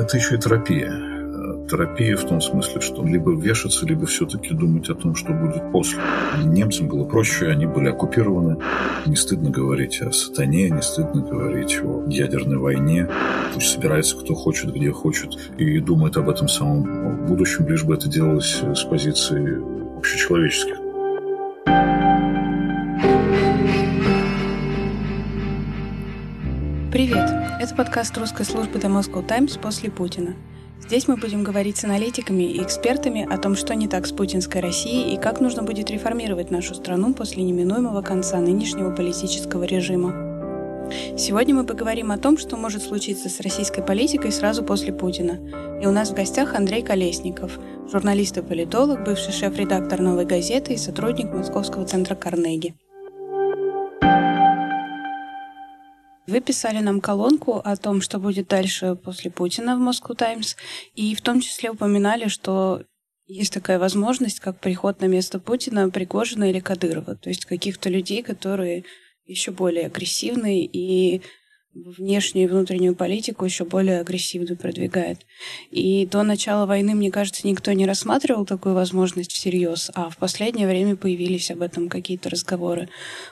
это еще и терапия терапия в том смысле, что либо вешаться, либо все-таки думать о том, что будет после. Немцам было проще, они были оккупированы. Не стыдно говорить о сатане, не стыдно говорить о ядерной войне. Пусть собирается кто хочет, где хочет, и думает об этом самом будущем, лишь бы это делалось с позиции общечеловеческих. Подкаст русской службы The Moscow Times после Путина. Здесь мы будем говорить с аналитиками и экспертами о том, что не так с путинской Россией и как нужно будет реформировать нашу страну после неминуемого конца нынешнего политического режима. Сегодня мы поговорим о том, что может случиться с российской политикой сразу после Путина. И у нас в гостях Андрей Колесников, журналист и политолог, бывший шеф-редактор «Новой газеты» и сотрудник Московского центра «Карнеги». Вы писали нам колонку о том, что будет дальше после Путина в Moscow Times, и в том числе упоминали, что есть такая возможность, как приход на место Путина Пригожина или Кадырова, то есть каких-то людей, которые еще более агрессивные и внешнюю и внутреннюю политику еще более агрессивно продвигает. И до начала войны, мне кажется, никто не рассматривал такую возможность всерьез, а в последнее время появились об этом какие-то разговоры.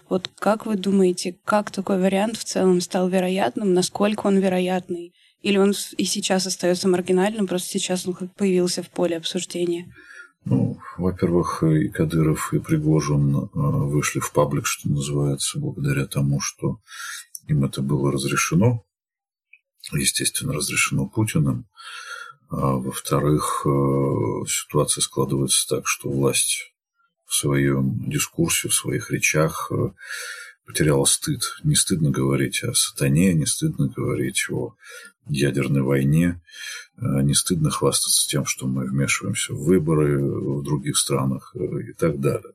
Вот как вы думаете, как такой вариант в целом стал вероятным, насколько он вероятный? Или он и сейчас остается маргинальным, просто сейчас он появился в поле обсуждения? Ну, во-первых, и Кадыров, и Пригожин э, вышли в паблик, что называется, благодаря тому, что им это было разрешено, естественно, разрешено Путиным. А, во-вторых, э, ситуация складывается так, что власть в своем дискурсе, в своих речах э, потеряла стыд. Не стыдно говорить о сатане, не стыдно говорить о ядерной войне, э, не стыдно хвастаться тем, что мы вмешиваемся в выборы в других странах и так далее.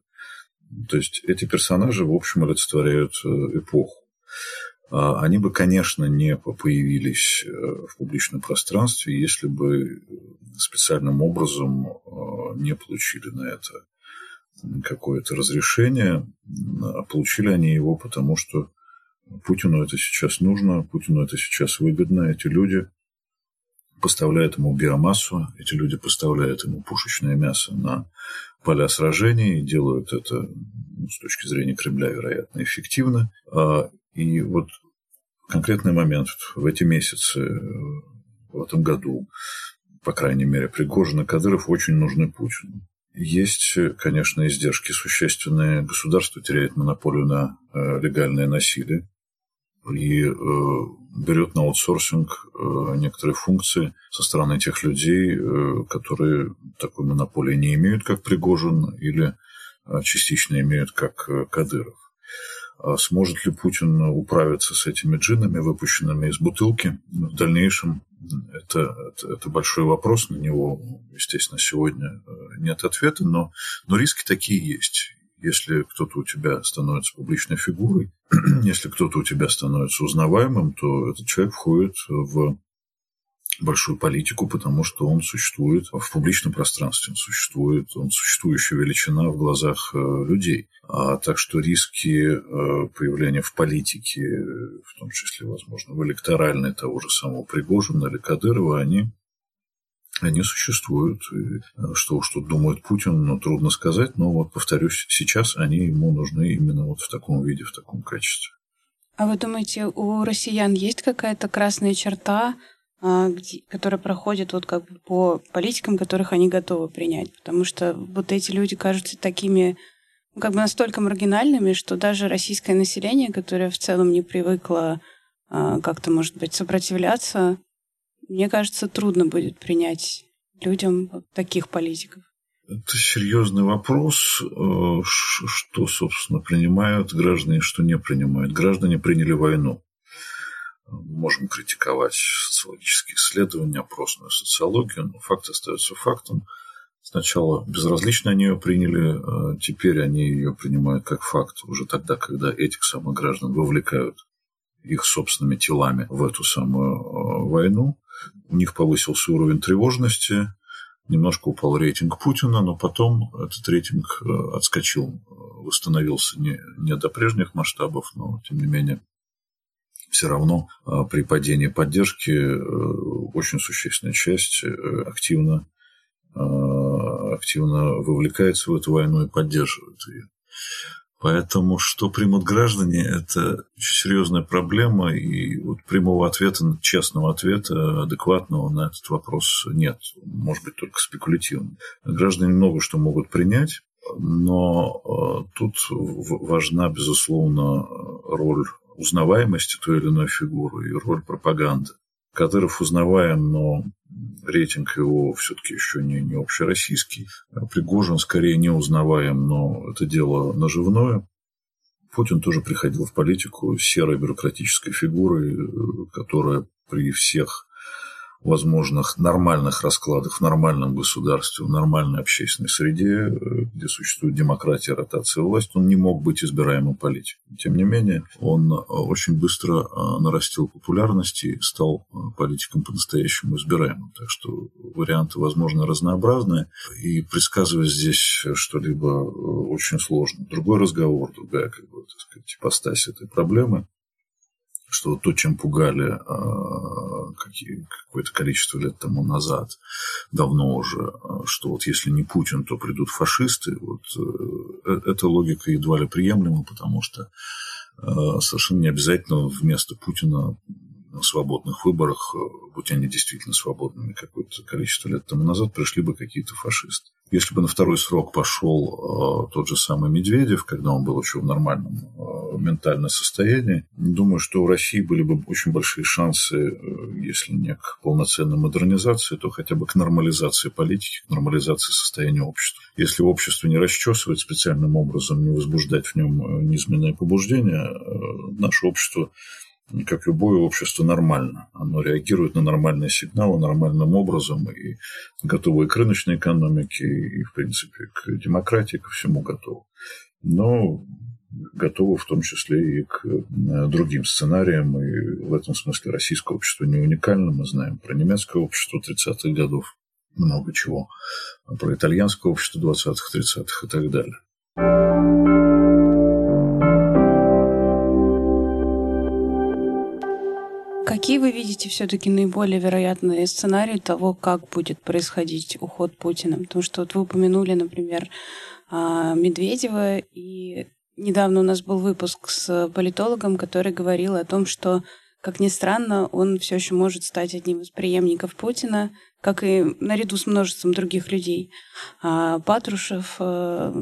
То есть эти персонажи, в общем, олицетворяют эпоху. А, они бы, конечно, не появились э, в публичном пространстве, если бы специальным образом э, не получили на это какое-то разрешение. А получили они его потому, что Путину это сейчас нужно, Путину это сейчас выгодно. Эти люди поставляют ему биомассу, эти люди поставляют ему пушечное мясо на поля сражений, делают это ну, с точки зрения Кремля, вероятно, эффективно. А, и вот конкретный момент в эти месяцы, в этом году, по крайней мере, Пригожин и Кадыров очень нужны Путину. Есть, конечно, издержки существенные. Государство теряет монополию на э, легальное насилие и э, берет на аутсорсинг э, некоторые функции со стороны тех людей, которые такой монополии не имеют, как Пригожин, или частично имеют, как Кадыров. А сможет ли Путин управиться с этими джинами, выпущенными из бутылки в дальнейшем? Это, это, это большой вопрос, на него, естественно, сегодня э, нет ответа, но, но риски такие есть. Если кто-то у тебя становится публичной фигурой, если кто-то у тебя становится узнаваемым, то этот человек входит в большую политику, потому что он существует в публичном пространстве, он существует, он существующая величина в глазах э, людей. А, так что риски э, появления в политике, в том числе, возможно, в электоральной того же самого Пригожина или Кадырова, они они существуют. И э, что уж тут думает Путин, ну, трудно сказать, но вот, повторюсь, сейчас они ему нужны именно вот в таком виде, в таком качестве. А вы думаете, у россиян есть какая-то красная черта, а, которые проходят вот как бы по политикам, которых они готовы принять. Потому что вот эти люди кажутся такими ну, как бы настолько маргинальными, что даже российское население, которое в целом не привыкло а, как-то, может быть, сопротивляться, мне кажется, трудно будет принять людям таких политиков. Это серьезный вопрос, э, что, собственно, принимают граждане, что не принимают. Граждане приняли войну можем критиковать социологические исследования, опросную социологию, но факт остается фактом. Сначала безразлично они ее приняли, а теперь они ее принимают как факт уже тогда, когда этих самых граждан вовлекают их собственными телами в эту самую а, войну. У них повысился уровень тревожности, немножко упал рейтинг Путина, но потом этот рейтинг а, отскочил, восстановился не, не до прежних масштабов, но тем не менее все равно а, при падении поддержки э, очень существенная часть активно, активно вовлекается в эту войну и поддерживает ее. Поэтому что примут граждане, это серьезная проблема, и вот прямого ответа, честного ответа, адекватного на этот вопрос нет. Может быть, только спекулятивный. Граждане много что могут принять, но э, тут важна, безусловно, роль узнаваемости той или иной фигуры и роль пропаганды. Кадыров узнаваем, но рейтинг его все-таки еще не, не общероссийский. Пригожин скорее не узнаваем, но это дело наживное. Путин тоже приходил в политику серой бюрократической фигурой, которая при всех возможных нормальных раскладах в нормальном государстве, в нормальной общественной среде, э, где существует демократия, ротация власти, он не мог быть избираемым политиком. Тем не менее, он э, очень быстро э, нарастил популярность и стал политиком по-настоящему избираемым. Так что варианты, возможно, разнообразные, и предсказывать здесь что-либо очень сложно. Другой разговор, другая как бы, так сказать, ипостась этой проблемы что то, чем пугали а, какое-то количество лет тому назад, давно уже, а, что вот если не Путин, то придут фашисты, вот э, э, эта логика едва ли приемлема, потому что совершенно не обязательно вместо Путина на свободных выборах, будь они действительно свободными какое-то количество лет тому назад, пришли бы какие-то фашисты. Если бы на второй срок пошел э, тот же самый Медведев, когда он был еще в нормальном э, ментальном состоянии, думаю, что у России были бы очень большие шансы, э, если не к полноценной модернизации, то хотя бы к нормализации политики, к нормализации состояния общества. Если общество не расчесывать специальным образом, не возбуждать в нем э, низменное побуждение, э, наше общество как любое общество, нормально. Оно реагирует на нормальные сигналы нормальным образом и готово и к рыночной экономике, и, в принципе, к демократии, ко всему готово. Но готово в том числе и к э, другим сценариям. И в этом смысле российское общество не уникально. Мы знаем про немецкое общество 30-х годов много чего, про итальянское общество 20-х, 30-х и так далее. Какие вы видите все-таки наиболее вероятные сценарии того, как будет происходить уход Путина? Потому что вот вы упомянули, например, а, Медведева, и недавно у нас был выпуск с политологом, который говорил о том, что, как ни странно, он все еще может стать одним из преемников Путина, как и наряду с множеством других людей. А, Патрушев, э,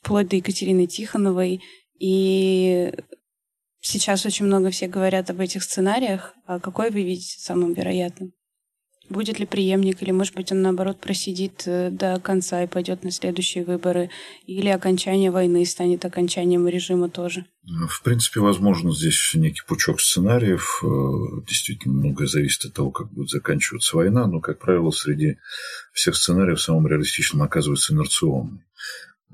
вплоть до Екатерины Тихоновой, и Сейчас очень много все говорят об этих сценариях. А какой вы видите самым вероятным? Будет ли преемник, или, может быть, он, наоборот, просидит э, до конца и пойдет на следующие выборы, или окончание войны станет окончанием режима тоже? В принципе, возможно, здесь некий пучок сценариев. Э, действительно, многое зависит от того, как будет заканчиваться война, но, как правило, среди всех сценариев самым реалистичным оказывается инерционный.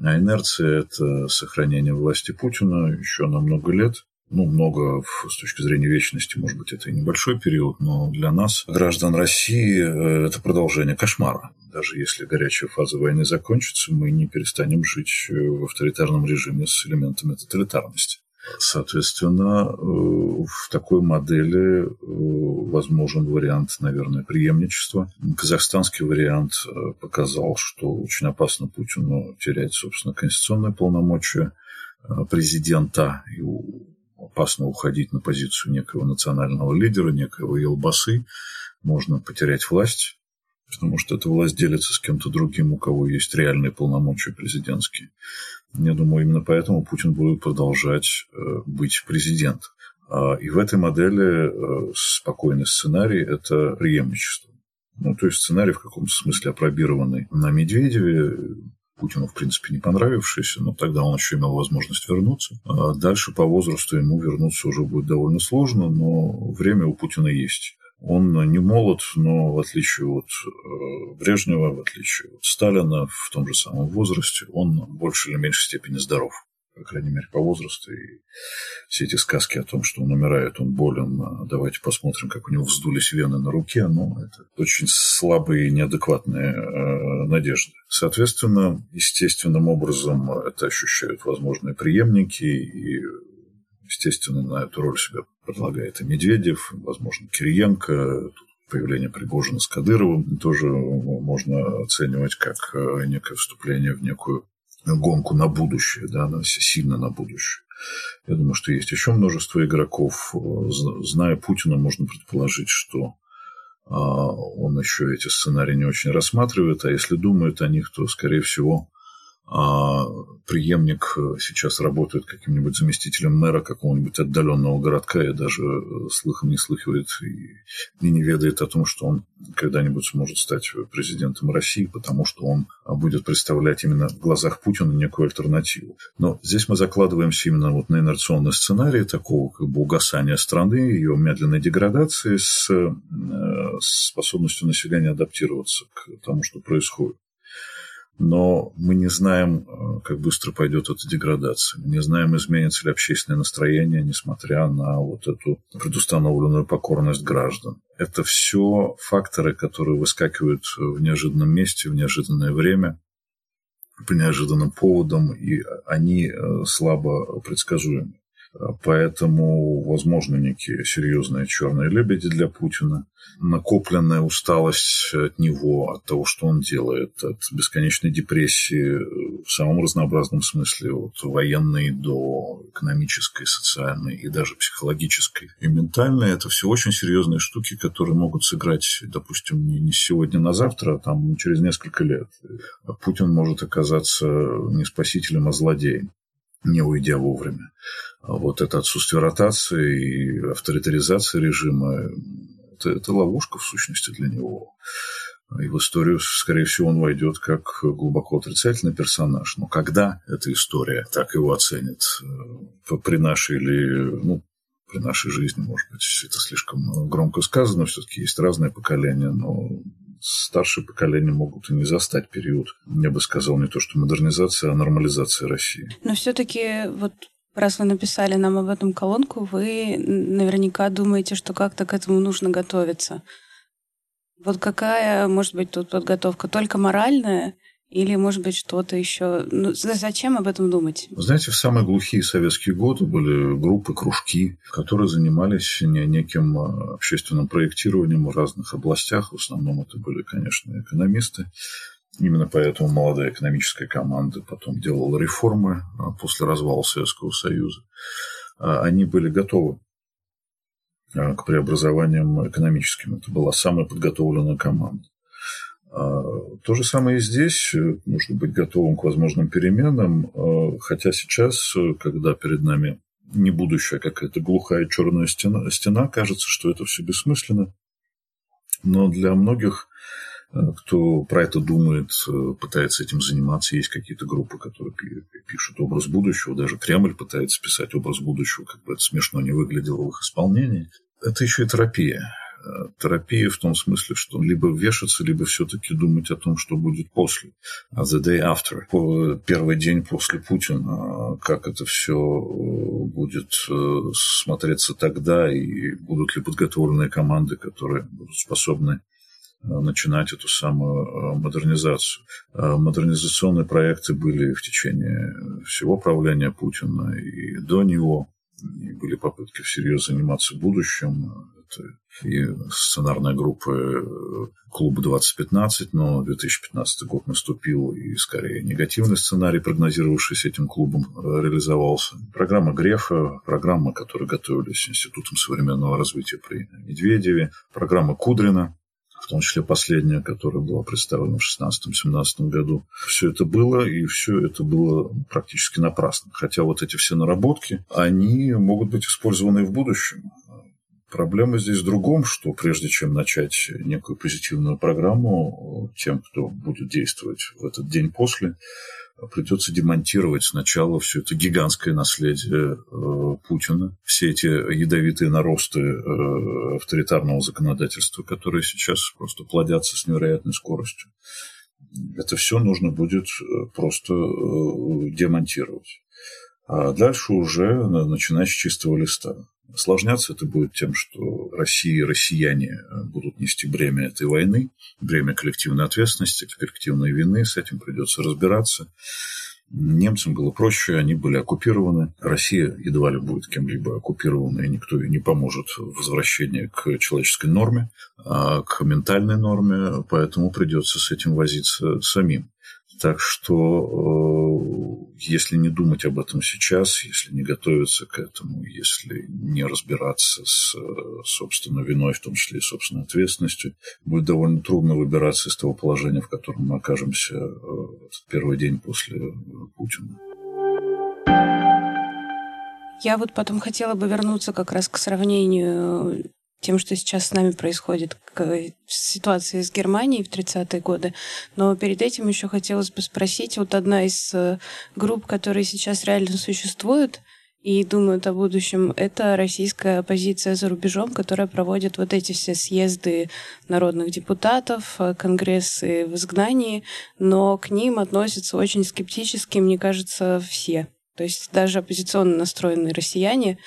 А инерция – это сохранение власти Путина еще на много лет – ну, много с точки зрения вечности, может быть, это и небольшой период, но для нас, граждан России, э, это продолжение кошмара. Даже если горячая фаза войны закончится, мы не перестанем жить э, в авторитарном режиме с элементами тоталитарности. Соответственно, э, в такой модели возможен вариант, наверное, преемничества. Казахстанский вариант показал, что очень опасно Путину терять, собственно, конституционные полномочия президента. И опасно уходить на позицию некого национального лидера, некого елбасы. Можно потерять власть, потому что эта власть делится с кем-то другим, у кого есть реальные полномочия президентские. Я думаю, именно поэтому Путин будет продолжать э, быть президентом. А, и в этой модели э, спокойный сценарий – это преемничество. Ну, то есть сценарий в каком-то смысле опробированный на Медведеве, Путину, в принципе, не понравившийся, но тогда он еще имел возможность вернуться. А дальше по возрасту ему вернуться уже будет довольно сложно, но время у Путина есть. Он не молод, но в отличие от э, Брежнева, в отличие от Сталина, в том же самом возрасте, он в большей или меньшей степени здоров по крайней мере, по возрасту. И все эти сказки о том, что он умирает, он болен, а давайте посмотрим, как у него вздулись вены на руке, ну, это очень слабые и неадекватные э, надежды. Соответственно, естественным образом это ощущают возможные преемники, и, естественно, на эту роль себя предлагает и Медведев, возможно, Кириенко, появление Пригожина с Кадыровым тоже можно оценивать как некое вступление в некую гонку на будущее, да, на, сильно на будущее. Я думаю, что есть еще множество игроков. Зная Путина, можно предположить, что а, он еще эти сценарии не очень рассматривает, а если думает о них, то, скорее всего, а преемник э, сейчас работает каким-нибудь заместителем мэра какого-нибудь отдаленного городка и даже э, слыхом не слыхивает и, не ведает о том, что он когда-нибудь сможет стать президентом России, потому что он а, будет представлять именно в глазах Путина некую альтернативу. Но здесь мы закладываемся именно вот на инерционный сценарий такого как бы угасания страны, ее медленной деградации э, с способностью населения адаптироваться к тому, что происходит но мы не знаем, э, как быстро пойдет эта деградация. Мы не знаем, изменится ли общественное настроение, несмотря на вот эту предустановленную покорность граждан. Это все факторы, которые выскакивают в неожиданном месте, в неожиданное время, по неожиданным поводам, и они э, слабо предсказуемы. Поэтому возможны некие серьезные черные лебеди для Путина. Накопленная усталость от него, от того, что он делает, от бесконечной депрессии в самом разнообразном смысле, от военной до экономической, социальной и даже психологической и ментальной. Это все очень серьезные штуки, которые могут сыграть, допустим, не сегодня на завтра, а там через несколько лет. Путин может оказаться не спасителем, а злодеем не уйдя вовремя. А вот это отсутствие ротации и авторитаризация режима это, это ловушка, в сущности, для него. И в историю, скорее всего, он войдет как глубоко отрицательный персонаж. Но когда эта история так его оценит? Э, при нашей или, ну, при нашей жизни, может быть, это слишком громко сказано, все-таки есть разные поколения, но старшее поколение могут и не застать период, я бы сказал, не то что модернизация, а нормализация России. Но все-таки вот раз вы написали нам об этом колонку, вы наверняка думаете, что как-то к этому нужно готовиться. Вот какая, может быть, тут подготовка? Только моральная или, может быть, что-то еще? Ну, зачем об этом думать? Вы знаете, в самые глухие советские годы были группы, кружки, которые занимались неким а, общественным проектированием в разных областях. В основном это были, конечно, экономисты. Именно поэтому молодая экономическая команда потом делала реформы а, после развала Советского Союза. А, они были готовы к преобразованиям экономическим. Это была самая подготовленная команда. А, то же самое и здесь. Нужно быть готовым к возможным переменам. А, хотя сейчас, когда перед нами не будущая какая-то глухая черная стена, стена, кажется, что это все бессмысленно. Но для многих, а, кто про это думает, пытается этим заниматься, есть какие-то группы, которые пишут образ будущего. Даже Кремль пытается писать образ будущего, как бы это смешно не выглядело в их исполнении. Это еще и терапия терапия в том смысле, что либо вешаться, либо все-таки думать о том, что будет после. А the day after, первый день после Путина, как это все э, будет э, смотреться тогда, и будут ли подготовленные команды, которые будут способны э, начинать эту самую модернизацию. Модернизационные проекты были в течение всего правления Путина и до него. И были попытки всерьез заниматься будущим и сценарная группа э, клуба 2015, но 2015 год наступил, и скорее негативный сценарий, прогнозировавшийся этим клубом, э, реализовался. Программа Грефа, программа, которую готовились Институтом современного развития при Медведеве, программа Кудрина, в том числе последняя, которая была представлена в 16-17 году. Все это было, и все это было практически напрасно. Хотя вот эти все наработки, они могут быть использованы и в будущем. Проблема здесь в другом, что прежде чем начать некую позитивную программу тем, кто будет действовать в этот день после, придется демонтировать сначала все это гигантское наследие э, Путина, все эти ядовитые наросты э, авторитарного законодательства, которые сейчас просто плодятся с невероятной скоростью. Это все нужно будет э, просто э, демонтировать. А дальше уже начинать с чистого листа. Осложняться это будет тем, что Россия и россияне э, будут нести бремя этой войны, бремя коллективной ответственности, коллективной вины, с этим придется разбираться. Немцам было проще, они были оккупированы. Россия едва ли будет кем-либо оккупирована, и никто ей не поможет в возвращении к человеческой норме, а к ментальной норме, поэтому придется с этим возиться самим. Так что, э, если не думать об этом сейчас, если не готовиться к этому, если не разбираться с э, собственной виной, в том числе и собственной ответственностью, будет довольно трудно выбираться из того положения, в котором мы окажемся э, в первый день после Путина. Я вот потом хотела бы вернуться как раз к сравнению тем, что сейчас с нами происходит, к ситуации с Германией в 30-е годы. Но перед этим еще хотелось бы спросить, вот одна из э, групп, которые сейчас реально существуют и думают о будущем, это российская оппозиция за рубежом, которая проводит вот эти все съезды народных депутатов, э, конгрессы в изгнании, но к ним относятся очень скептически, мне кажется, все. То есть даже оппозиционно настроенные россияне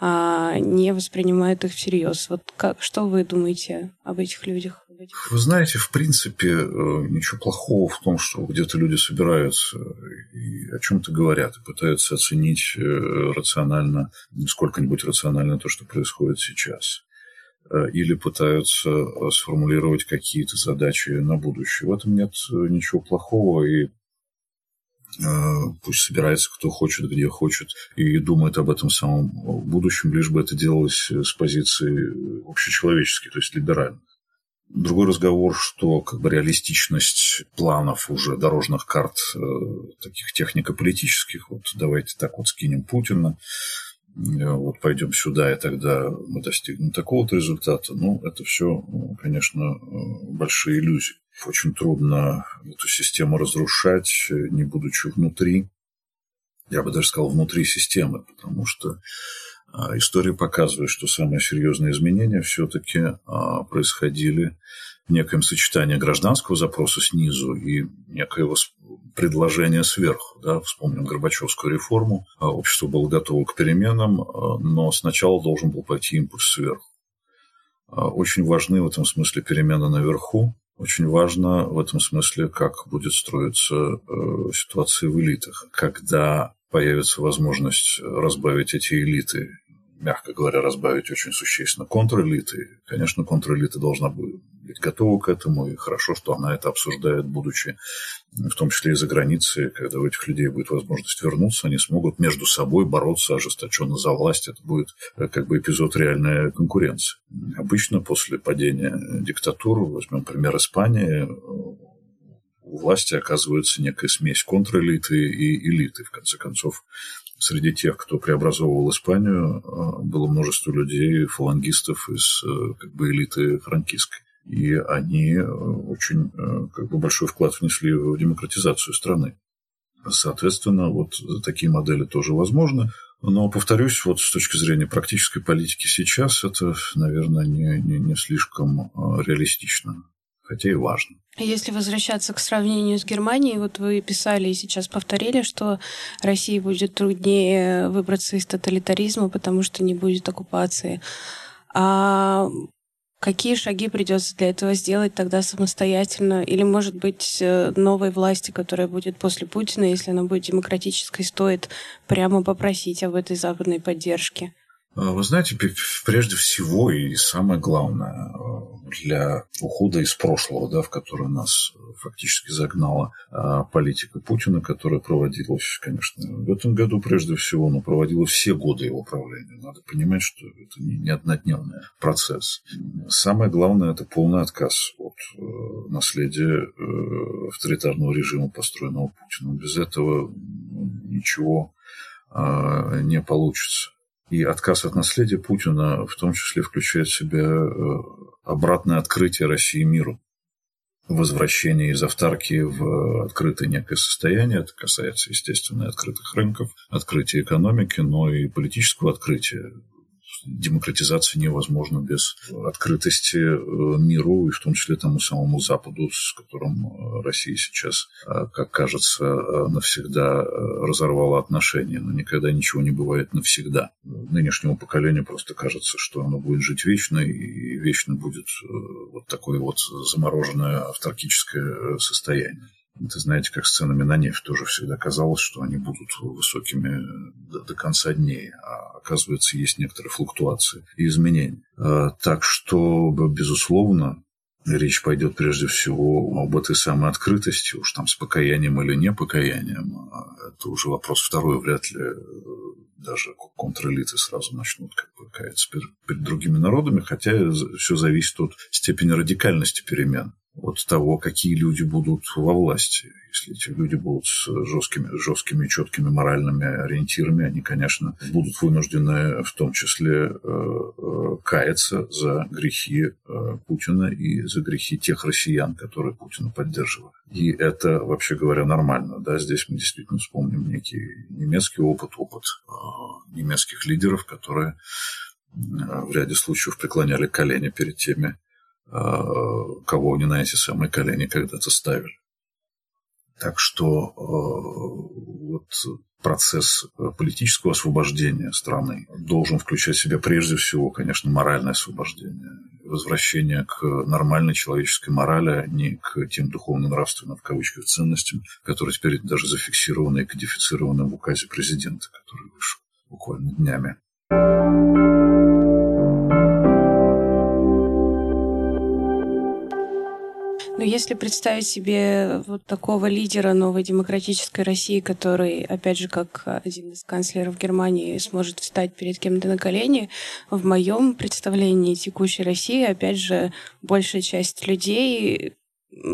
а, не воспринимают их всерьез. Вот как, что вы думаете об этих людях? Вы знаете, в принципе, э, ничего плохого в том, что где-то люди собираются и о чем-то говорят, и пытаются оценить э, рационально, сколько-нибудь рационально то, что происходит сейчас э, или пытаются сформулировать какие-то задачи на будущее. В этом нет ничего плохого, и пусть собирается кто хочет, где хочет, и думает об этом самом будущем, лишь бы это делалось с позиции общечеловеческой, то есть либеральной. Другой разговор, что как бы реалистичность планов уже дорожных карт э, таких технико-политических, вот давайте так вот скинем Путина, э, вот пойдем сюда, и тогда мы достигнем такого-то результата. Ну, это все, конечно, большие иллюзии. Очень трудно эту систему разрушать, не будучи внутри. Я бы даже сказал, внутри системы, потому что а, история показывает, что самые серьезные изменения все-таки а, происходили в некоем сочетании гражданского запроса снизу и некоего предложения сверху. Да? Вспомним Горбачевскую реформу. А, общество было готово к переменам, но сначала должен был пойти импульс сверху. Очень важны в этом смысле перемены наверху, очень важно в этом смысле, как будет строиться э, ситуация в элитах. Когда появится возможность разбавить эти элиты мягко говоря, разбавить очень существенно контрэлиты. Конечно, контрэлита должна быть готова к этому, и хорошо, что она это обсуждает, будучи в том числе и за границей, когда у этих людей будет возможность вернуться, они смогут между собой бороться ожесточенно за власть. Это будет э, как бы эпизод реальной конкуренции. Обычно после падения диктатуры, возьмем пример Испании, у власти оказывается некая смесь контрэлиты и элиты. В конце концов, среди тех, кто преобразовывал Испанию, э, было множество людей, фалангистов из э, как бы, элиты франкистской. И они э, очень как бы, большой вклад внесли в демократизацию страны. Соответственно, вот такие модели тоже возможны. Но, повторюсь, вот с точки зрения практической политики сейчас это, наверное, не, не, не слишком реалистично хотя и важно. Если возвращаться к сравнению с Германией, вот вы писали и сейчас повторили, что России будет труднее выбраться из тоталитаризма, потому что не будет оккупации. А какие шаги придется для этого сделать тогда самостоятельно? Или, может быть, э, новой власти, которая будет после Путина, если она будет демократической, стоит прямо попросить об этой западной поддержке? А, вы знаете, прежде всего и самое главное э, для ухода из прошлого, да, в которое нас фактически загнала а, политика Путина, которая проводилась, конечно, в этом году прежде всего, но проводилась все годы его правления. Надо понимать, что это не однодневный процесс. Самое главное – это полный отказ от э, наследия э, авторитарного режима, построенного Путиным. Без этого ничего а, не получится. И отказ от наследия Путина в том числе включает в себя э, обратное открытие России миру. Возвращение из автарки в открытое некое состояние. Это касается, естественно, открытых рынков, открытия экономики, но и политического открытия демократизация невозможна без открытости э, миру и в том числе тому самому Западу, с которым э, Россия сейчас, э, как кажется, навсегда разорвала отношения. Но никогда ничего не бывает навсегда. Нынешнему поколению просто кажется, что оно будет жить вечно, и вечно будет вот такое вот замороженное автаркическое состояние. Это, знаете, как с ценами на нефть. Тоже всегда казалось, что они будут высокими до, до конца дней. А оказывается, есть некоторые флуктуации и изменения. А, так что, безусловно, речь пойдет прежде всего об этой самой открытости, уж там с покаянием или не покаянием. А это уже вопрос второй, вряд ли даже контрэлиты сразу начнут как бы каяться перед, перед другими народами, хотя все зависит от степени радикальности перемен от того, какие люди будут во власти. Если эти люди будут с жесткими, жесткими четкими моральными ориентирами, они, конечно, будут вынуждены в том числе э, э, каяться за грехи э, Путина и за грехи тех россиян, которые Путина поддерживают. И это, вообще говоря, нормально. Да? Здесь мы действительно вспомним некий немецкий опыт, опыт немецких лидеров, которые в ряде случаев преклоняли колени перед теми, кого они на эти самые колени когда-то ставили. Так что э, вот процесс политического освобождения страны должен включать в себя прежде всего, конечно, моральное освобождение, возвращение к нормальной человеческой морали, а не к тем духовно-нравственным, в кавычках, ценностям, которые теперь даже зафиксированы и кодифицированы в указе президента, который вышел буквально днями. Но если представить себе вот такого лидера новой демократической России, который, опять же, как один из канцлеров Германии, сможет встать перед кем-то на колени, в моем представлении текущей России, опять же, большая часть людей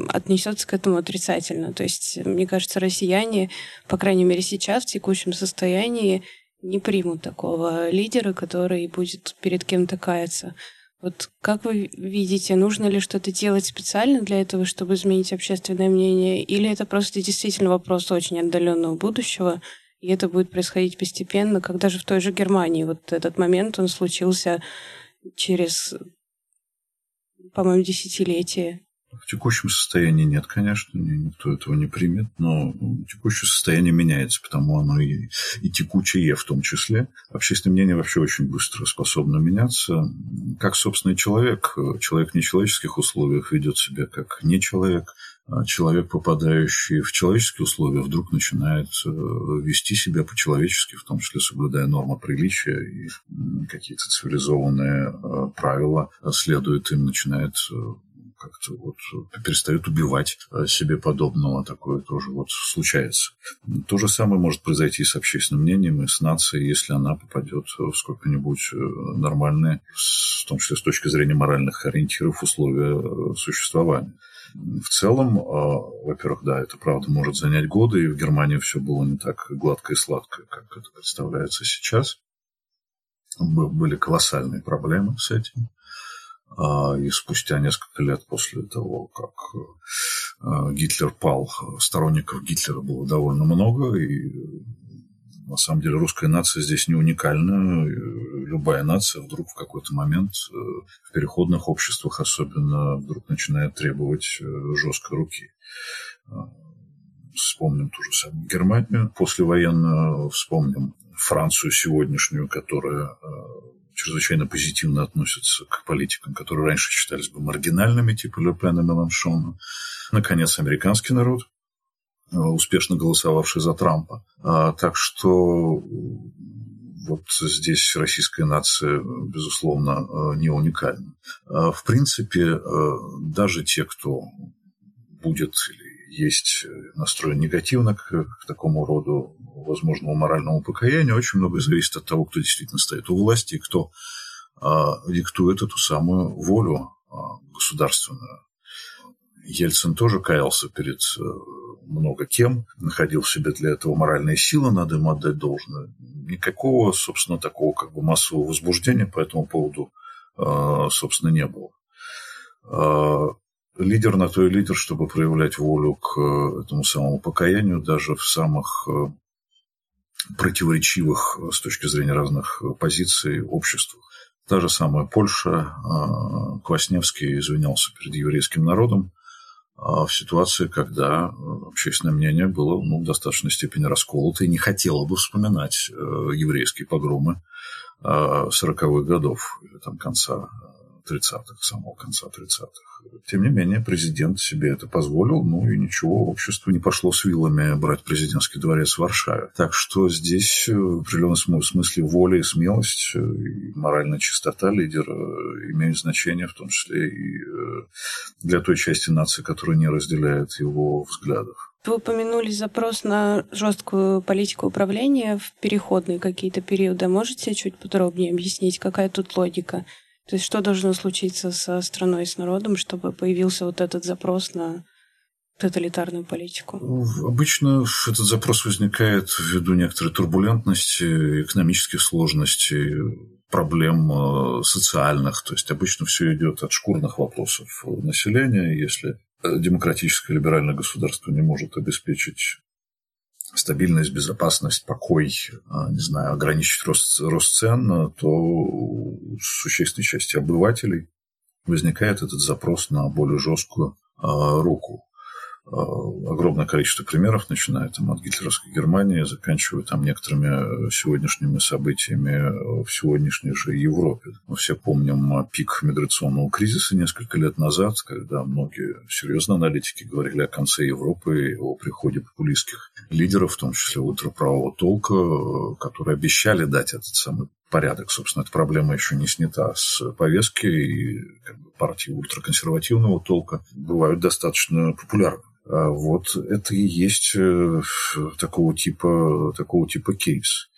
отнесется к этому отрицательно. То есть, мне кажется, россияне, по крайней мере сейчас, в текущем состоянии, не примут такого лидера, который будет перед кем-то каяться. Вот как вы видите, нужно ли что-то делать специально для этого, чтобы изменить общественное мнение, или это просто действительно вопрос очень отдаленного будущего, и это будет происходить постепенно, когда же в той же Германии вот этот момент, он случился через, по-моему, десятилетие. В текущем состоянии нет, конечно, никто этого не примет, но текущее состояние меняется, потому оно и, и текучее в том числе. Общественное мнение вообще очень быстро способно меняться. Как, собственно, и человек. Человек в нечеловеческих условиях ведет себя как не человек, а человек, попадающий в человеческие условия, вдруг начинает э, вести себя по-человечески, в том числе соблюдая нормы приличия и какие-то цивилизованные э, правила, следует им, начинает э, как-то вот перестают убивать э, себе подобного. Такое тоже вот случается. То же самое может произойти с общественным мнением и с нацией, если она попадет в сколько-нибудь э, нормальные, в том числе с точки зрения моральных ориентиров, условия э, существования. В целом, во-первых, да, это правда может занять годы, и в Германии все было не так гладко и сладко, как это представляется сейчас. Были колоссальные проблемы с этим. А, и спустя несколько лет после того, как э, Гитлер пал, сторонников Гитлера было довольно много, и на самом деле русская нация здесь не уникальна. Любая нация вдруг в какой-то момент э, в переходных обществах особенно вдруг начинает требовать э, жесткой руки. Вспомним ту же самую Германию послевоенную, вспомним Францию сегодняшнюю, которая чрезвычайно позитивно относятся к политикам, которые раньше считались бы маргинальными, типа Ле Пена, Меланшона. Наконец, американский народ, э, успешно голосовавший за Трампа. А, так что вот здесь российская нация, безусловно, э, не уникальна. А, в принципе, э, даже те, кто будет или есть настроен негативно к, к такому роду возможному моральному покаянию, очень многое зависит от того, кто действительно стоит у власти и кто а, диктует эту самую волю а, государственную. Ельцин тоже каялся перед э, много кем, находил в себе для этого моральные силы, надо ему отдать должное. Никакого, собственно, такого как бы массового возбуждения по этому поводу, а, собственно, не было лидер на то и лидер, чтобы проявлять волю к э, этому самому покаянию даже в самых э, противоречивых э, с точки зрения разных позиций обществах. Та же самая Польша, Квасневский извинялся перед еврейским народом в ситуации, когда общественное мнение было ну, в достаточной степени расколото и не хотело бы вспоминать еврейские погромы 40-х годов, там конца 30-х, самого конца 30-х. Тем не менее, президент себе это позволил, ну и ничего, общество не пошло с вилами брать президентский дворец в Варшаве. Так что здесь э, в определенном смысле воля и смелость, э, и моральная чистота лидера имеют значение, в том числе и для той части нации, которая не разделяет его взглядов. Вы упомянули запрос на жесткую политику управления в переходные какие-то периоды. Можете чуть подробнее объяснить, какая тут логика? То есть что должно случиться со страной с народом, чтобы появился вот этот запрос на тоталитарную политику? Обычно этот запрос возникает ввиду некоторой турбулентности, экономических сложностей, проблем э, социальных. То есть обычно все идет от шкурных вопросов населения. Если демократическое либеральное государство не может обеспечить стабильность, безопасность, покой, а, не знаю, ограничить рост, рост цен, то у существенной части обывателей возникает этот запрос на более жесткую а, руку. Э, огромное количество примеров, начиная там, от гитлеровской Германии, заканчивая там некоторыми сегодняшними событиями в сегодняшней же Европе. Мы все помним пик миграционного кризиса несколько лет назад, когда многие серьезные аналитики говорили о конце Европы и о приходе популистских лидеров, в том числе ультраправого толка, которые обещали дать этот самый порядок. Собственно, эта проблема еще не снята с повестки, и как бы, партии ультраконсервативного толка бывают достаточно популярны. А вот это и есть э, такого типа, такого типа кейс.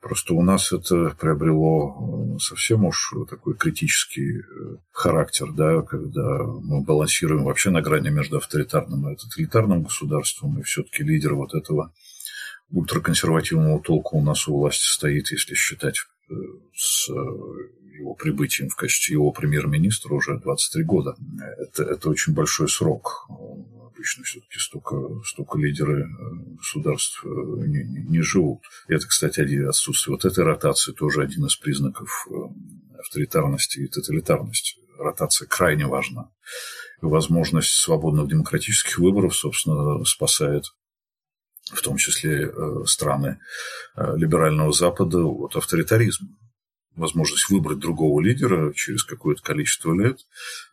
Просто у нас это приобрело э, совсем уж такой критический э, характер, да, когда мы балансируем вообще на грани между авторитарным и тоталитарным государством, и все-таки лидер вот этого ультраконсервативного толка у нас у власти стоит, если считать с его прибытием в качестве его премьер-министра уже 23 года. Это, это очень большой срок обычно все-таки столько, столько лидеры э, государств э, не, не, живут. Это, кстати, отсутствие вот этой ротации тоже один из признаков э, авторитарности и тоталитарности. Ротация крайне важна. Возможность свободных демократических выборов, собственно, спасает в том числе страны либерального Запада от авторитаризма возможность выбрать другого лидера через какое-то количество лет,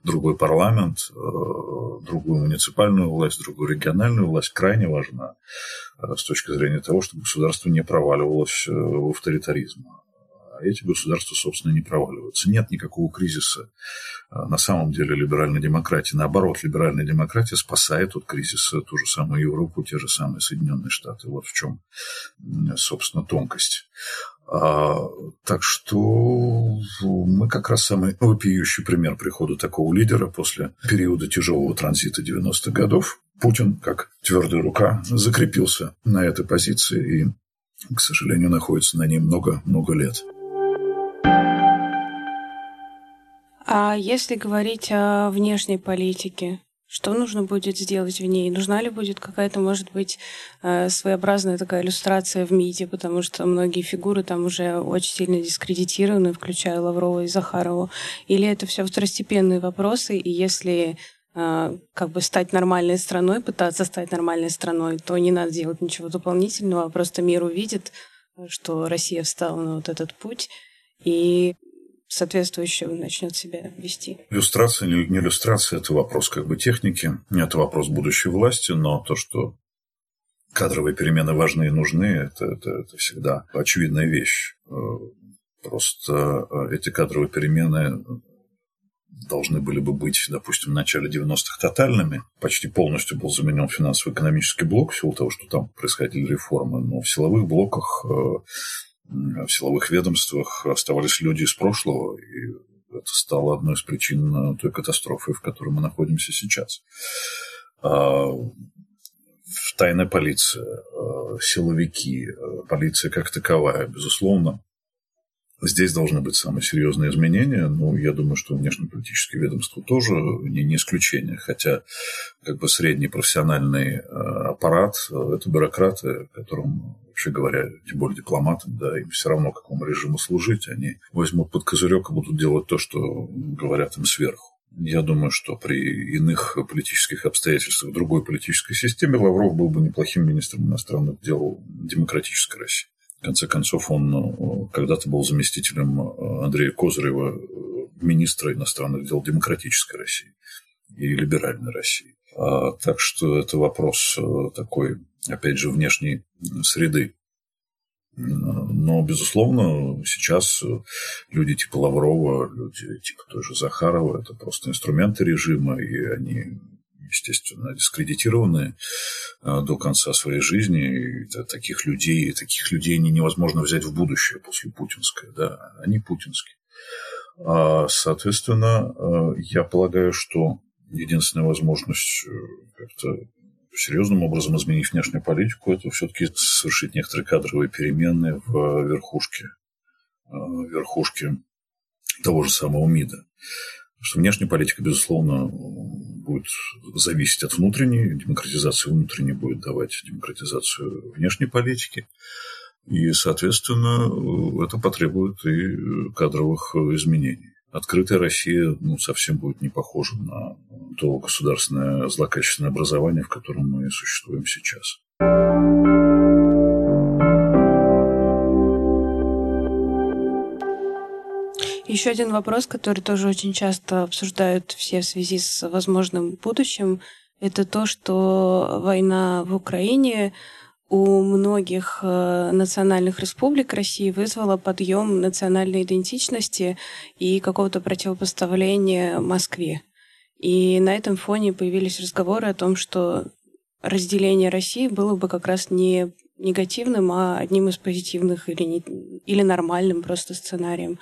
другой парламент, э, другую муниципальную власть, другую региональную власть крайне важна э, с точки зрения того, чтобы государство не проваливалось э, в авторитаризм. А эти государства, собственно, не проваливаются. Нет никакого кризиса на самом деле либеральной демократии. Наоборот, либеральная демократия спасает от кризиса ту же самую Европу, те же самые Соединенные Штаты. Вот в чем, собственно, тонкость. А, так что мы как раз самый вопиющий пример прихода такого лидера после периода тяжелого транзита 90-х годов. Путин, как твердая рука, закрепился на этой позиции и, к сожалению, находится на ней много-много лет. А если говорить о внешней политике, что нужно будет сделать в ней? Нужна ли будет какая-то, может быть, э, своеобразная такая иллюстрация в МИДе, потому что многие фигуры там уже очень сильно дискредитированы, включая Лаврова и Захарову. Или это все второстепенные вопросы, и если э, как бы стать нормальной страной, пытаться стать нормальной страной, то не надо делать ничего дополнительного, а просто мир увидит, что Россия встала на вот этот путь, и соответствующе начнет себя вести. Иллюстрация или не иллюстрация – это вопрос как бы техники, это вопрос будущей власти, но то, что кадровые перемены важны и нужны, это, это, это всегда очевидная вещь. Э, просто э, эти кадровые перемены должны были бы быть, допустим, в начале 90-х тотальными. Почти полностью был заменен финансово-экономический блок в силу того, что там происходили реформы. Но в силовых блоках э, в силовых ведомствах оставались люди из прошлого, и это стало одной из причин той катастрофы, в которой мы находимся сейчас. А, тайная полиция, а, силовики, а, полиция как таковая, безусловно, Здесь должны быть самые серьезные изменения. Ну, я думаю, что внешнеполитические ведомства тоже не, не исключение. Хотя как бы средний профессиональный аппарат – это бюрократы, которым вообще говоря, тем более дипломатам, да, им все равно какому режиму служить, они возьмут под козырек и будут делать то, что говорят им сверху. Я думаю, что при иных политических обстоятельствах, другой политической системе Лавров был бы неплохим министром иностранных дел демократической России. В конце концов, он э, когда-то был заместителем э, Андрея Козырева, министра иностранных дел демократической России и либеральной России. А, так что это вопрос э, такой, опять же, внешней среды. Но, безусловно, сейчас люди типа Лаврова, люди типа той же Захарова – это просто инструменты режима, и они, естественно, дискредитированы э, до конца своей жизни. И таких людей, таких людей невозможно взять в будущее после путинской. Да? Они путинские. А, соответственно, э, я полагаю, что единственная возможность э, как-то серьезным образом изменить внешнюю политику, это все-таки совершить некоторые кадровые перемены в верхушке, э, верхушке того же самого МИДа. Потому что внешняя политика, безусловно, будет зависеть от внутренней, демократизация внутренней будет давать демократизацию внешней политики. И, соответственно, это потребует и кадровых изменений. Открытая Россия ну, совсем будет не похожа на то государственное злокачественное образование, в котором мы существуем сейчас. Еще один вопрос, который тоже очень часто обсуждают все в связи с возможным будущим, это то, что война в Украине у многих э, национальных республик России вызвало подъем национальной идентичности и какого-то противопоставления Москве. И на этом фоне появились разговоры о том, что разделение России было бы как раз не негативным, а одним из позитивных или, не, или нормальным просто сценарием.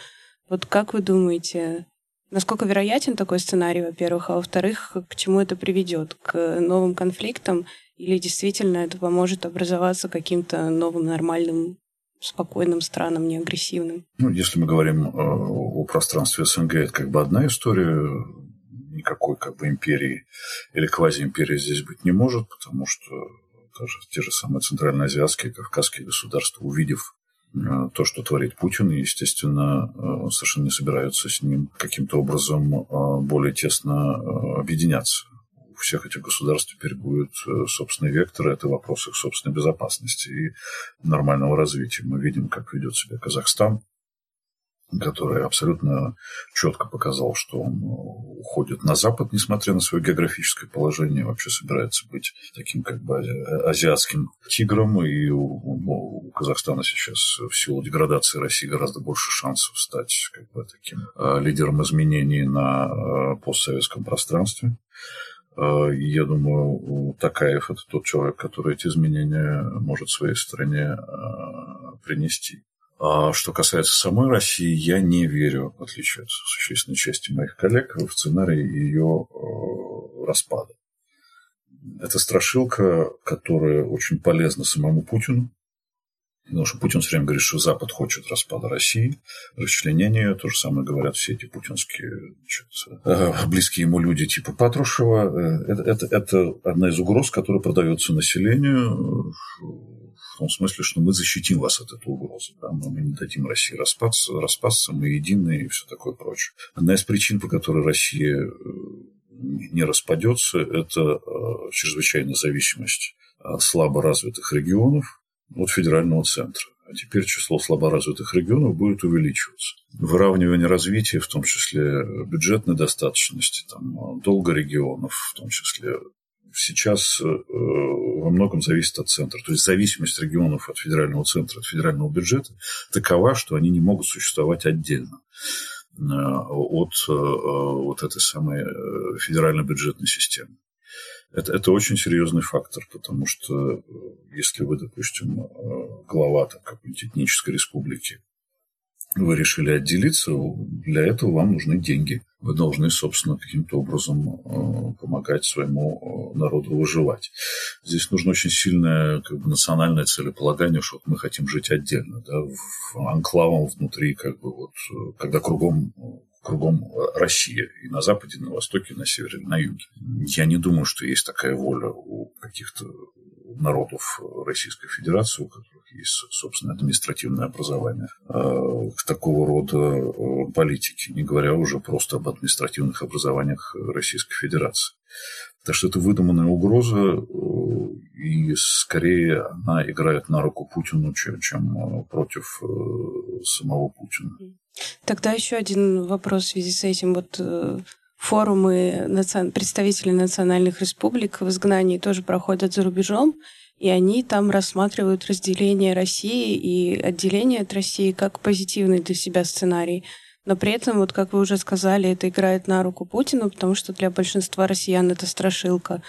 Вот как вы думаете, насколько вероятен такой сценарий, во-первых, а во-вторых, к чему это приведет? К новым конфликтам или действительно это поможет образоваться каким-то новым нормальным спокойным странам, не агрессивным? Ну, если мы говорим э, о пространстве СНГ, это как бы одна история. Никакой как бы империи или квазиимперии здесь быть не может, потому что даже те же самые центральноазиатские, кавказские государства, увидев э, то, что творит Путин, естественно, э, совершенно не собираются с ним каким-то образом более тесно объединяться у всех этих государств теперь будет э, собственный вектор, это вопрос их собственной безопасности и нормального развития. Мы видим, как ведет себя Казахстан, который абсолютно четко показал, что он э, уходит на Запад, несмотря на свое географическое положение, вообще собирается быть таким как бы азиатским тигром, и у, у Казахстана сейчас в силу деградации России гораздо больше шансов стать как бы таким э, лидером изменений на постсоветском пространстве. Я думаю, Такаев – это тот человек, который эти изменения может своей стране принести. А что касается самой России, я не верю, в отличие от существенной части моих коллег, в сценарий ее распада. Это страшилка, которая очень полезна самому Путину, Потому что Путин все время говорит, что Запад хочет распада России, расчленения. То же самое говорят все эти путинские значит, э, близкие ему люди типа Патрушева. Э, это, это, это одна из угроз, которая продается населению том смысле, что мы защитим вас от этой угрозы. Да? Мы не дадим России распасться, распасться, мы едины и все такое прочее. Одна из причин, по которой Россия э, не распадется, это чрезвычайная зависимость слабо развитых регионов, от федерального центра. А теперь число слаборазвитых регионов будет увеличиваться. Выравнивание развития, в том числе бюджетной достаточности, там, долга регионов, в том числе сейчас э, во многом зависит от центра. То есть зависимость регионов от федерального центра, от федерального бюджета такова, что они не могут существовать отдельно э, от э, вот этой самой федеральной бюджетной системы. Это, это очень серьезный фактор, потому что если вы, допустим, глава какой-нибудь этнической республики, вы решили отделиться, для этого вам нужны деньги. Вы должны, собственно, каким-то образом э, помогать своему народу выживать. Здесь нужно очень сильное как бы, национальное целеполагание, что мы хотим жить отдельно, да, в анклавом внутри, как бы вот, когда кругом кругом Россия. И на западе, и на востоке, и на севере, и на юге. Я не думаю, что есть такая воля у каких-то народов Российской Федерации, у которых есть собственное административное образование, а, к такого рода э, политике, не говоря уже просто об административных образованиях Российской Федерации. Так что это выдуманная угроза, э, и скорее она играет на руку Путину, чем э, против самого Путина. Тогда еще один вопрос в связи с этим. Вот форумы представителей национальных республик в изгнании тоже проходят за рубежом, и они там рассматривают разделение России и отделение от России как позитивный для себя сценарий. Но при этом, вот как вы уже сказали, это играет на руку Путину, потому что для большинства россиян это страшилка.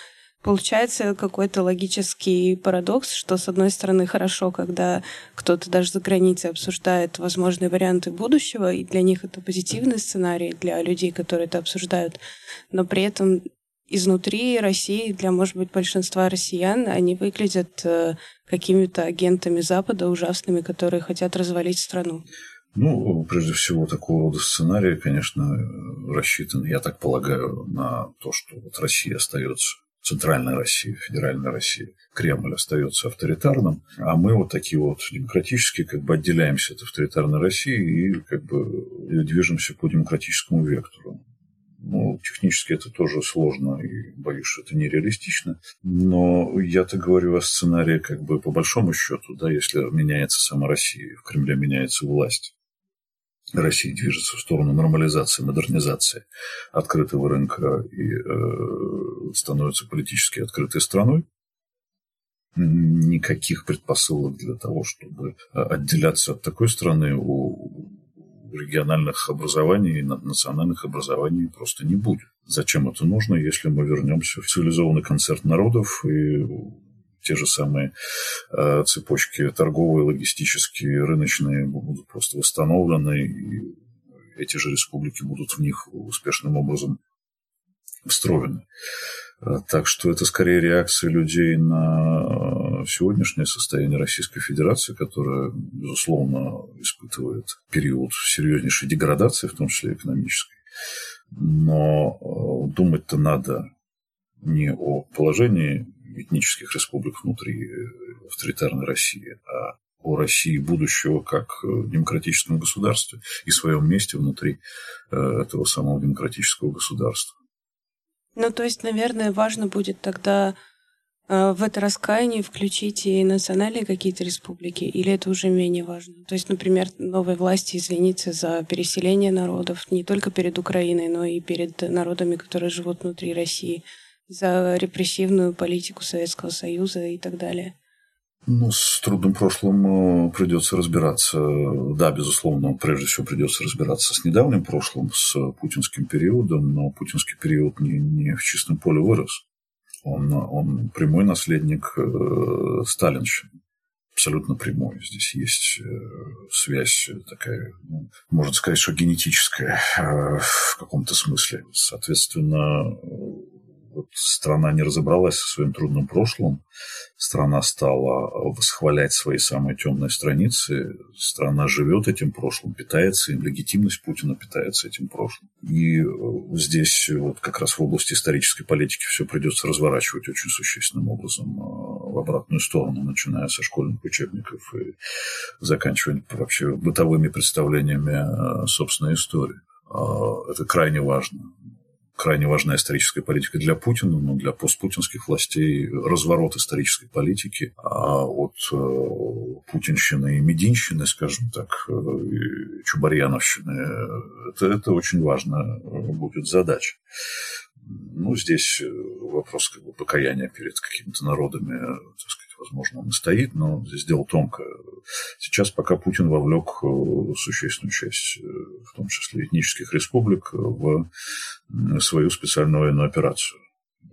Получается какой-то логический парадокс, что, с одной стороны, хорошо, когда кто-то даже за границей обсуждает возможные варианты будущего, и для них это позитивный сценарий для людей, которые это обсуждают, но при этом изнутри России для, может быть, большинства россиян они выглядят э, какими-то агентами Запада ужасными, которые хотят развалить страну. Ну, прежде всего, такого рода сценарий, конечно, рассчитан, я так полагаю, на то, что вот Россия остается центральная Россия, федеральная Россия, Кремль остается авторитарным, а мы вот такие вот демократические, как бы отделяемся от авторитарной России и как бы движемся по демократическому вектору. Ну, технически это тоже сложно, и боюсь, что это нереалистично. Но я-то говорю о сценарии как бы по большому счету, да, если меняется сама Россия, в Кремле меняется власть. Россия движется в сторону нормализации, модернизации открытого рынка и э, становится политически открытой страной, никаких предпосылок для того, чтобы отделяться от такой страны у региональных образований и национальных образований просто не будет. Зачем это нужно, если мы вернемся в цивилизованный концерт народов и те же самые э, цепочки торговые, логистические, рыночные будут просто восстановлены, и эти же республики будут в них успешным образом встроены. Э, так что это скорее реакция людей на сегодняшнее состояние Российской Федерации, которая, безусловно, испытывает период серьезнейшей деградации, в том числе экономической. Но э, думать-то надо не о положении этнических республик внутри э, авторитарной России, а о России будущего как демократическом государстве и своем месте внутри этого самого демократического государства. Ну, то есть, наверное, важно будет тогда э, в это раскаяние включить и национальные какие-то республики, или это уже менее важно? То есть, например, новой власти извиниться за переселение народов не только перед Украиной, но и перед народами, которые живут внутри России, за репрессивную политику Советского Союза и так далее. Ну, с трудным прошлым э, придется разбираться. Да, безусловно, прежде всего придется разбираться с недавним прошлым, с путинским периодом, но путинский период не, не в чистом поле вырос. Он, он прямой наследник э, сталинщины. Абсолютно прямой. Здесь есть э, связь такая, ну, можно сказать, что генетическая э, в каком-то смысле. Соответственно, вот страна не разобралась со своим трудным прошлым, страна стала восхвалять свои самые темные страницы, страна живет этим прошлым, питается им, легитимность Путина питается этим прошлым. И э, здесь вот как раз в области исторической политики все придется разворачивать очень существенным образом э, в обратную сторону, начиная со школьных учебников и заканчивая вообще бытовыми представлениями собственной истории. А, это крайне важно крайне важна историческая политика для Путина, но для постпутинских властей разворот исторической политики, а от э, путинщины и мединщины, скажем так, э, и чубарьяновщины, это, это очень важно будет задача. Ну, здесь вопрос как бы покаяния перед какими-то народами, так сказать, возможно, он и стоит, но здесь дело тонкое. Сейчас пока Путин вовлек э, существенную часть, э, в том числе этнических республик, в свою специальную военную операцию.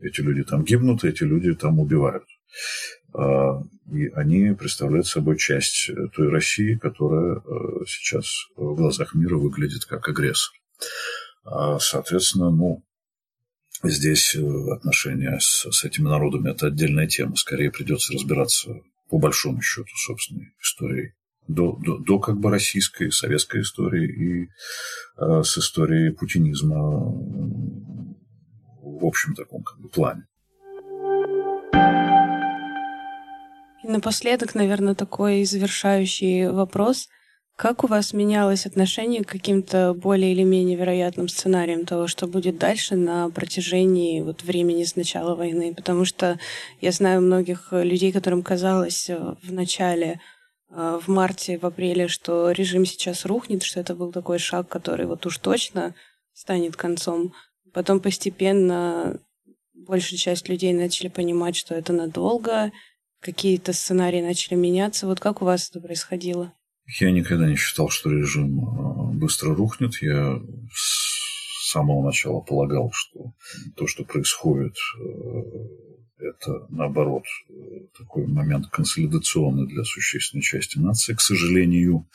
Эти люди там гибнут, эти люди там убивают. А, и они представляют собой часть той России, которая э, сейчас в глазах мира выглядит как агрессор. А, соответственно, ну, Здесь э, отношения с, с этими народами – это отдельная тема. Скорее придется разбираться по большому счету собственной историей до, до, до как бы российской, советской истории и э, с историей путинизма в общем таком как бы плане. И напоследок, наверное, такой завершающий вопрос. Как у вас менялось отношение к каким-то более или менее вероятным сценариям того, что будет дальше на протяжении вот времени с начала войны? Потому что я знаю многих людей, которым казалось э, в начале, э, в марте, в апреле, что режим сейчас рухнет, что это был такой шаг, который вот уж точно станет концом. Потом постепенно большая часть людей начали понимать, что это надолго, какие-то сценарии начали меняться. Вот как у вас это происходило? Я никогда не считал, что режим э, быстро рухнет. Я с самого начала полагал, что то, что происходит, э, это, наоборот, такой момент консолидационный для существенной части нации, к сожалению.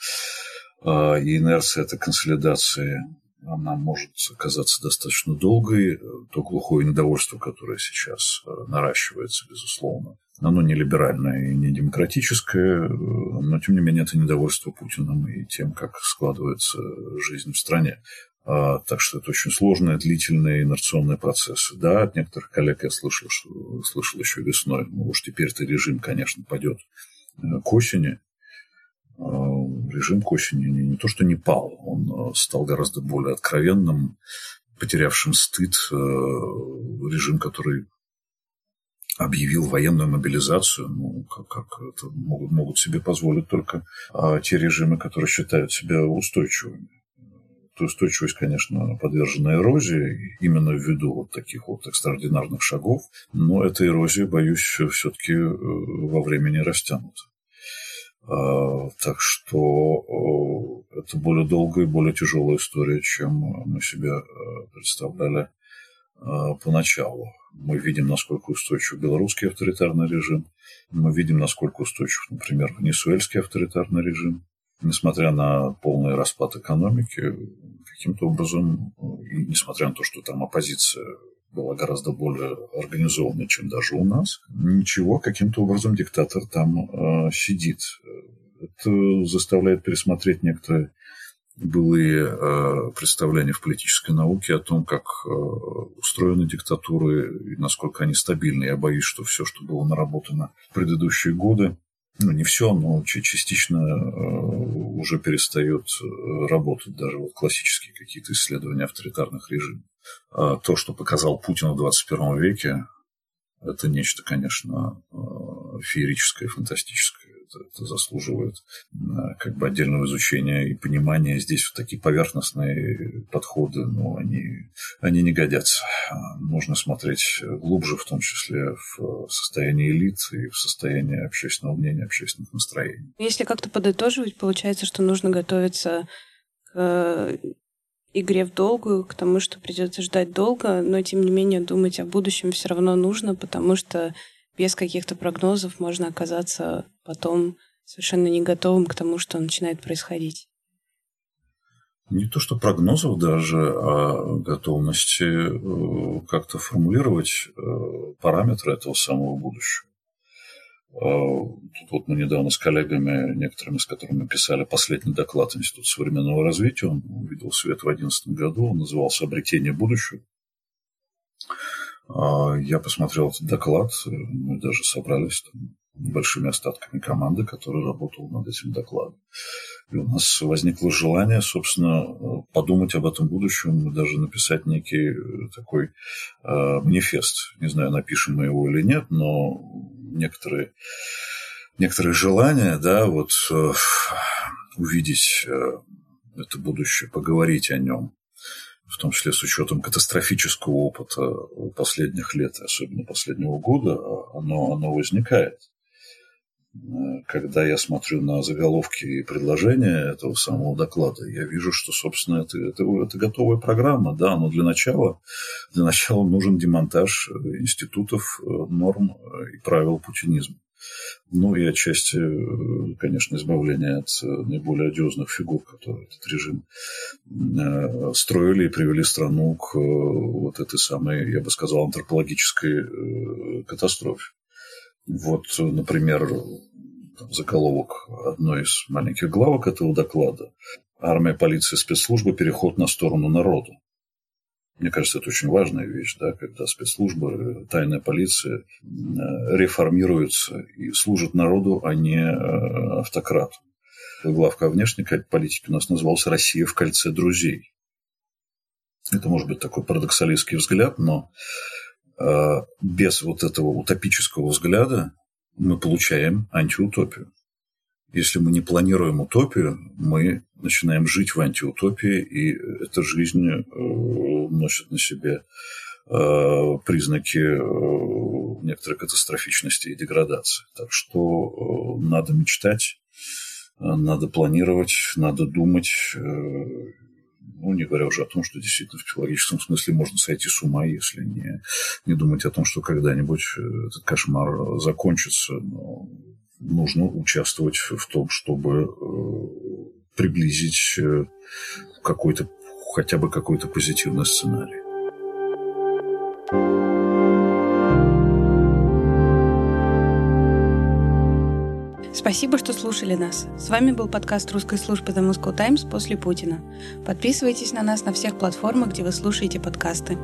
А, и инерция этой консолидации она может оказаться достаточно долгой. То глухое недовольство, которое сейчас э, наращивается, безусловно, оно не либеральное и не демократическое, но, тем не менее, это недовольство Путиным и тем, как складывается жизнь в стране. А, так что это очень сложные, длительные инерционные процессы. Да, от некоторых коллег я слышал, что, слышал еще весной, ну уж теперь-то режим, конечно, пойдет э, к осени, а, режим к осени не, не то что не пал, он э, стал гораздо более откровенным, потерявшим стыд. Э, режим, который объявил военную мобилизацию, ну, как, как это могут, могут себе позволить только а, те режимы, которые считают себя устойчивыми. Эта устойчивость, конечно, подвержена эрозии, именно ввиду вот таких вот экстраординарных шагов, но эта эрозия, боюсь, все-таки э, во времени растянута. А, так что это более долгая и более тяжелая история, чем мы себе э, представляли поначалу. Мы видим, насколько устойчив белорусский авторитарный режим. Мы видим, насколько устойчив, например, венесуэльский авторитарный режим. Несмотря на полный распад экономики, каким-то образом, и несмотря на то, что там оппозиция была гораздо более организованной, чем даже у нас. Ничего, каким-то образом диктатор там э, сидит. Это заставляет пересмотреть некоторые былые э, представления в политической науке о том, как э, устроены диктатуры и насколько они стабильны. Я боюсь, что все, что было наработано в предыдущие годы, ну, не все, но частично э, уже перестает э, работать даже вот классические какие-то исследования авторитарных режимов. А то, что показал Путин в 21 веке, это нечто, конечно, феерическое, фантастическое. Это, заслуживает как бы отдельного изучения и понимания. Здесь вот такие поверхностные подходы, но они, они не годятся. Нужно смотреть глубже, в том числе в состоянии элит и в состоянии общественного мнения, общественных настроений. Если как-то подытоживать, получается, что нужно готовиться к игре в долгую, к тому, что придется ждать долго, но тем не менее думать о будущем все равно нужно, потому что без каких-то прогнозов можно оказаться потом совершенно не готовым к тому, что начинает происходить. Не то что прогнозов даже, а готовности э, как-то формулировать э, параметры этого самого будущего. А, тут вот мы недавно с коллегами, некоторыми с которыми писали последний доклад Института современного развития, он увидел свет в 2011 году, он назывался «Обретение будущего». А, я посмотрел этот доклад, мы даже собрались там большими остатками команды, которая работала над этим докладом. И у нас возникло желание, собственно, подумать об этом будущем, даже написать некий э, такой э, манифест. Не знаю, напишем мы его или нет, но некоторые, некоторые желания, да, вот э, увидеть э, это будущее, поговорить о нем, в том числе с учетом катастрофического опыта последних лет, особенно последнего года, оно, оно возникает. Когда я смотрю на заголовки и предложения этого самого доклада, я вижу, что, собственно, это, это, это готовая программа, да, но для начала, для начала нужен демонтаж институтов, норм и правил путинизма. Ну и отчасти, конечно, избавление от наиболее одиозных фигур, которые этот режим э, строили и привели страну к вот этой самой, я бы сказал, антропологической э, катастрофе. Вот, например, заголовок одной из маленьких главок этого доклада. Армия, полиция, спецслужбы, переход на сторону народа. Мне кажется, это очень важная вещь, да, когда спецслужбы, тайная полиция э, реформируются и служат народу, а не э, автократу. Главка внешней политики у нас назывался «Россия в кольце друзей». Это может быть такой парадоксалистский взгляд, но э, без вот этого утопического взгляда мы получаем антиутопию. Если мы не планируем утопию, мы начинаем жить в антиутопии, и эта жизнь э, носит на себе э, признаки э, некоторой катастрофичности и деградации. Так что надо мечтать, надо планировать, надо думать, ну, не говоря уже о том, что действительно в психологическом смысле можно сойти с ума, если не, не думать о том, что когда-нибудь этот кошмар закончится. Но нужно участвовать в том, чтобы приблизить э, какой-то, хотя бы какой-то позитивный сценарий. Спасибо, что слушали нас. С вами был подкаст русской службы The Moscow Times после Путина. Подписывайтесь на нас на всех платформах, где вы слушаете подкасты.